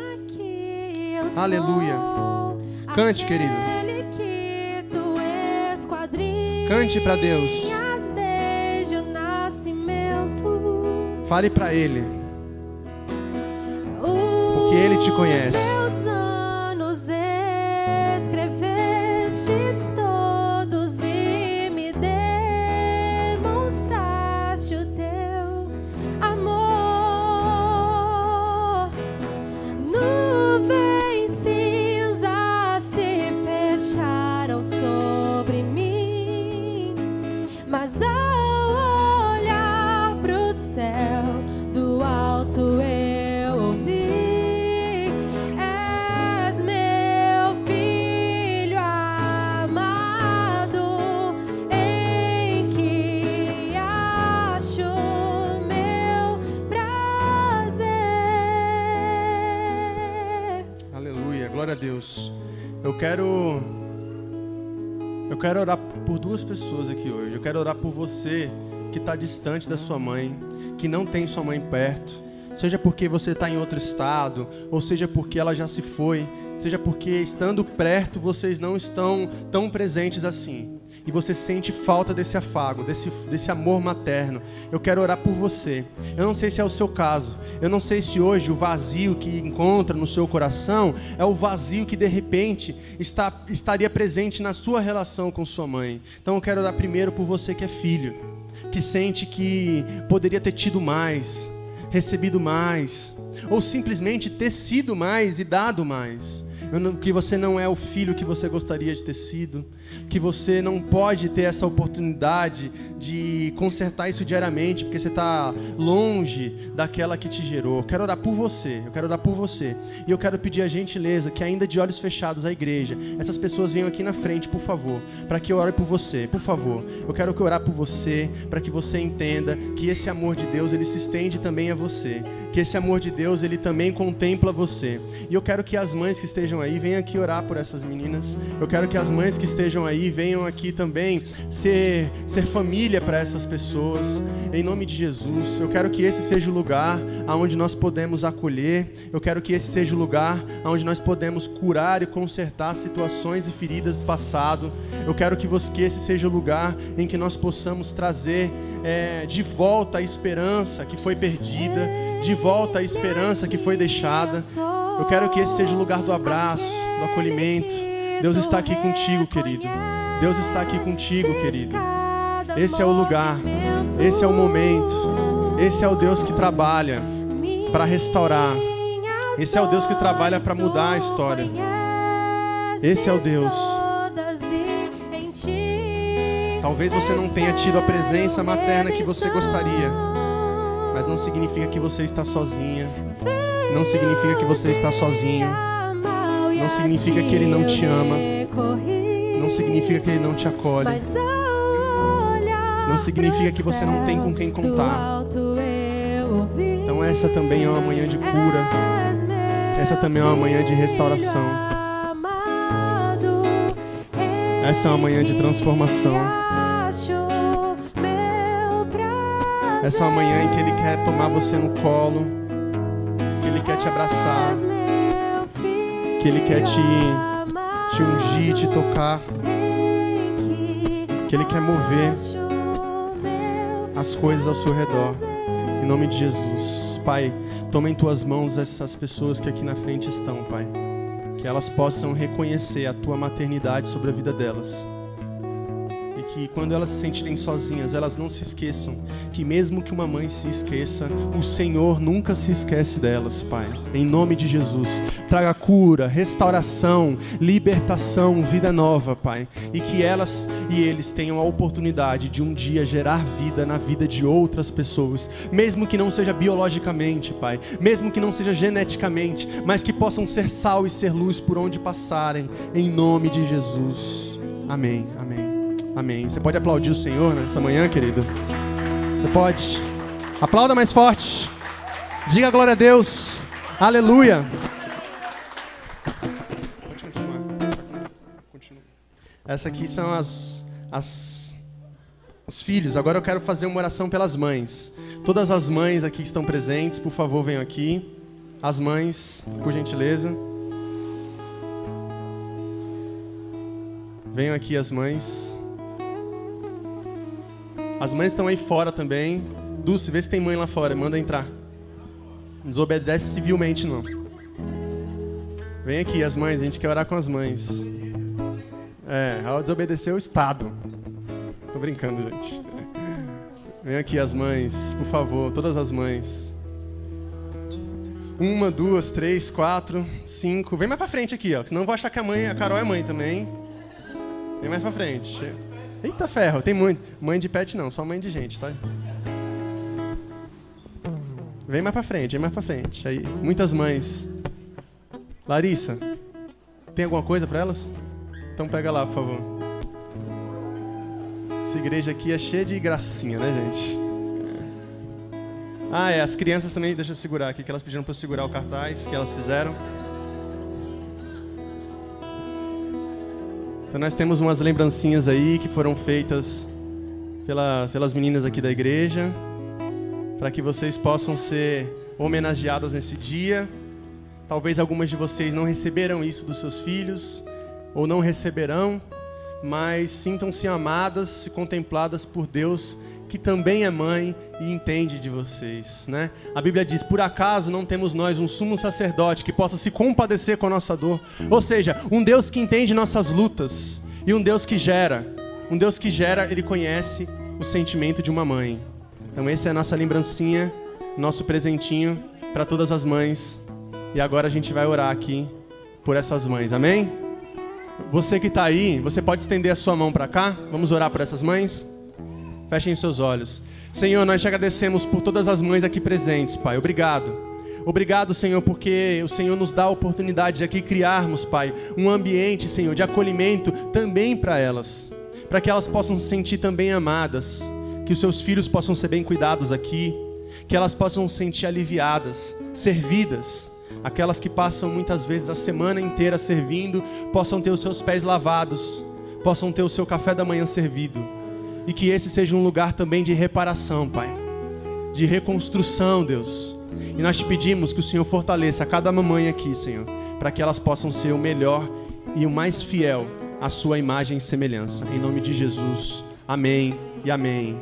Aleluia. Cante, querido. Cante para Deus. Fale para Ele. Porque Ele te conhece. Quero eu quero orar por duas pessoas aqui hoje. Eu quero orar por você que está distante da sua mãe, que não tem sua mãe perto, seja porque você está em outro estado, ou seja porque ela já se foi, seja porque estando perto vocês não estão tão presentes assim e você sente falta desse afago, desse, desse amor materno, eu quero orar por você. Eu não sei se é o seu caso, eu não sei se hoje o vazio que encontra no seu coração é o vazio que de repente está, estaria presente na sua relação com sua mãe. Então eu quero orar primeiro por você que é filho, que sente que poderia ter tido mais, recebido mais, ou simplesmente ter sido mais e dado mais que você não é o filho que você gostaria de ter sido, que você não pode ter essa oportunidade de consertar isso diariamente, porque você está longe daquela que te gerou. Eu quero orar por você, eu quero orar por você. E eu quero pedir a gentileza que, ainda de olhos fechados, a igreja, essas pessoas venham aqui na frente, por favor, para que eu ore por você, por favor. Eu quero que orar por você, para que você entenda que esse amor de Deus, ele se estende também a você, que esse amor de Deus, ele também contempla você. E eu quero que as mães que estejam aí venham aqui orar por essas meninas. Eu quero que as mães que estejam aí venham aqui também ser, ser família para essas pessoas. Em nome de Jesus, eu quero que esse seja o lugar aonde nós podemos acolher. Eu quero que esse seja o lugar aonde nós podemos curar e consertar situações e feridas do passado. Eu quero que, você, que esse seja o lugar em que nós possamos trazer é, de volta a esperança que foi perdida, de volta a esperança que foi deixada. Eu quero que esse seja o lugar do abraço, do acolhimento. Deus está aqui contigo, querido. Deus está aqui contigo, querido. Esse é o lugar, esse é o momento. Esse é o Deus que trabalha para restaurar. Esse é o Deus que trabalha para mudar a história. Esse é o Deus. Talvez você não tenha tido a presença materna que você gostaria, mas não significa que você está sozinha. Não significa que você está sozinho. Não significa que ele não te ama. Não significa que ele não te acolhe. Não significa que você não tem com quem contar. Então essa também é uma manhã de cura. Essa também é uma manhã de restauração. Essa é uma manhã de transformação. Essa é manhã em que Ele quer tomar você no colo, que Ele quer te abraçar, que Ele quer te, te ungir, te tocar, que Ele quer mover as coisas ao seu redor. Em nome de Jesus, Pai, toma em tuas mãos essas pessoas que aqui na frente estão, Pai. Que elas possam reconhecer a tua maternidade sobre a vida delas que quando elas se sentirem sozinhas, elas não se esqueçam que mesmo que uma mãe se esqueça, o Senhor nunca se esquece delas, Pai. Em nome de Jesus, traga cura, restauração, libertação, vida nova, Pai, e que elas e eles tenham a oportunidade de um dia gerar vida na vida de outras pessoas, mesmo que não seja biologicamente, Pai, mesmo que não seja geneticamente, mas que possam ser sal e ser luz por onde passarem, em nome de Jesus. Amém. Amém. Amém. Você pode aplaudir o Senhor nessa manhã, querido? Você pode. Aplauda mais forte. Diga glória a Deus. Aleluia. Pode continuar. Continua. Essa aqui são as, as os filhos. Agora eu quero fazer uma oração pelas mães. Todas as mães aqui estão presentes, por favor, venham aqui. As mães, por gentileza. Venham aqui as mães. As mães estão aí fora também. Dulce, vê se tem mãe lá fora, manda entrar. Não desobedece civilmente, não. Vem aqui, as mães, a gente quer orar com as mães. É, ela desobedeceu o Estado. Tô brincando, gente. Vem aqui as mães, por favor, todas as mães. Uma, duas, três, quatro, cinco. Vem mais pra frente aqui, ó. Senão eu vou achar que a mãe, a Carol é mãe também. Vem mais pra frente. Eita ferro, tem muito. Mãe de pet não, só mãe de gente, tá? Vem mais pra frente, vem mais pra frente. Aí, muitas mães. Larissa, tem alguma coisa para elas? Então pega lá, por favor. Essa igreja aqui é cheia de gracinha, né, gente? Ah, é, as crianças também, deixa eu segurar aqui, que elas pediram para eu segurar o cartaz que elas fizeram. Então nós temos umas lembrancinhas aí que foram feitas pela, pelas meninas aqui da igreja, para que vocês possam ser homenageadas nesse dia. Talvez algumas de vocês não receberam isso dos seus filhos, ou não receberão, mas sintam-se amadas e contempladas por Deus, que também é mãe e entende de vocês, né? A Bíblia diz: "Por acaso não temos nós um sumo sacerdote que possa se compadecer com a nossa dor?" Ou seja, um Deus que entende nossas lutas e um Deus que gera. Um Deus que gera, ele conhece o sentimento de uma mãe. Então essa é a nossa lembrancinha, nosso presentinho para todas as mães. E agora a gente vai orar aqui por essas mães. Amém? Você que está aí, você pode estender a sua mão para cá? Vamos orar por essas mães? Fechem seus olhos. Senhor, nós te agradecemos por todas as mães aqui presentes, Pai. Obrigado. Obrigado, Senhor, porque o Senhor nos dá a oportunidade de aqui criarmos, Pai, um ambiente, Senhor, de acolhimento também para elas, para que elas possam se sentir também amadas, que os seus filhos possam ser bem cuidados aqui, que elas possam se sentir aliviadas, servidas. Aquelas que passam muitas vezes a semana inteira servindo, possam ter os seus pés lavados, possam ter o seu café da manhã servido e que esse seja um lugar também de reparação, Pai, de reconstrução, Deus. E nós te pedimos que o Senhor fortaleça cada mamãe aqui, Senhor, para que elas possam ser o melhor e o mais fiel à sua imagem e semelhança. Em nome de Jesus. Amém e amém.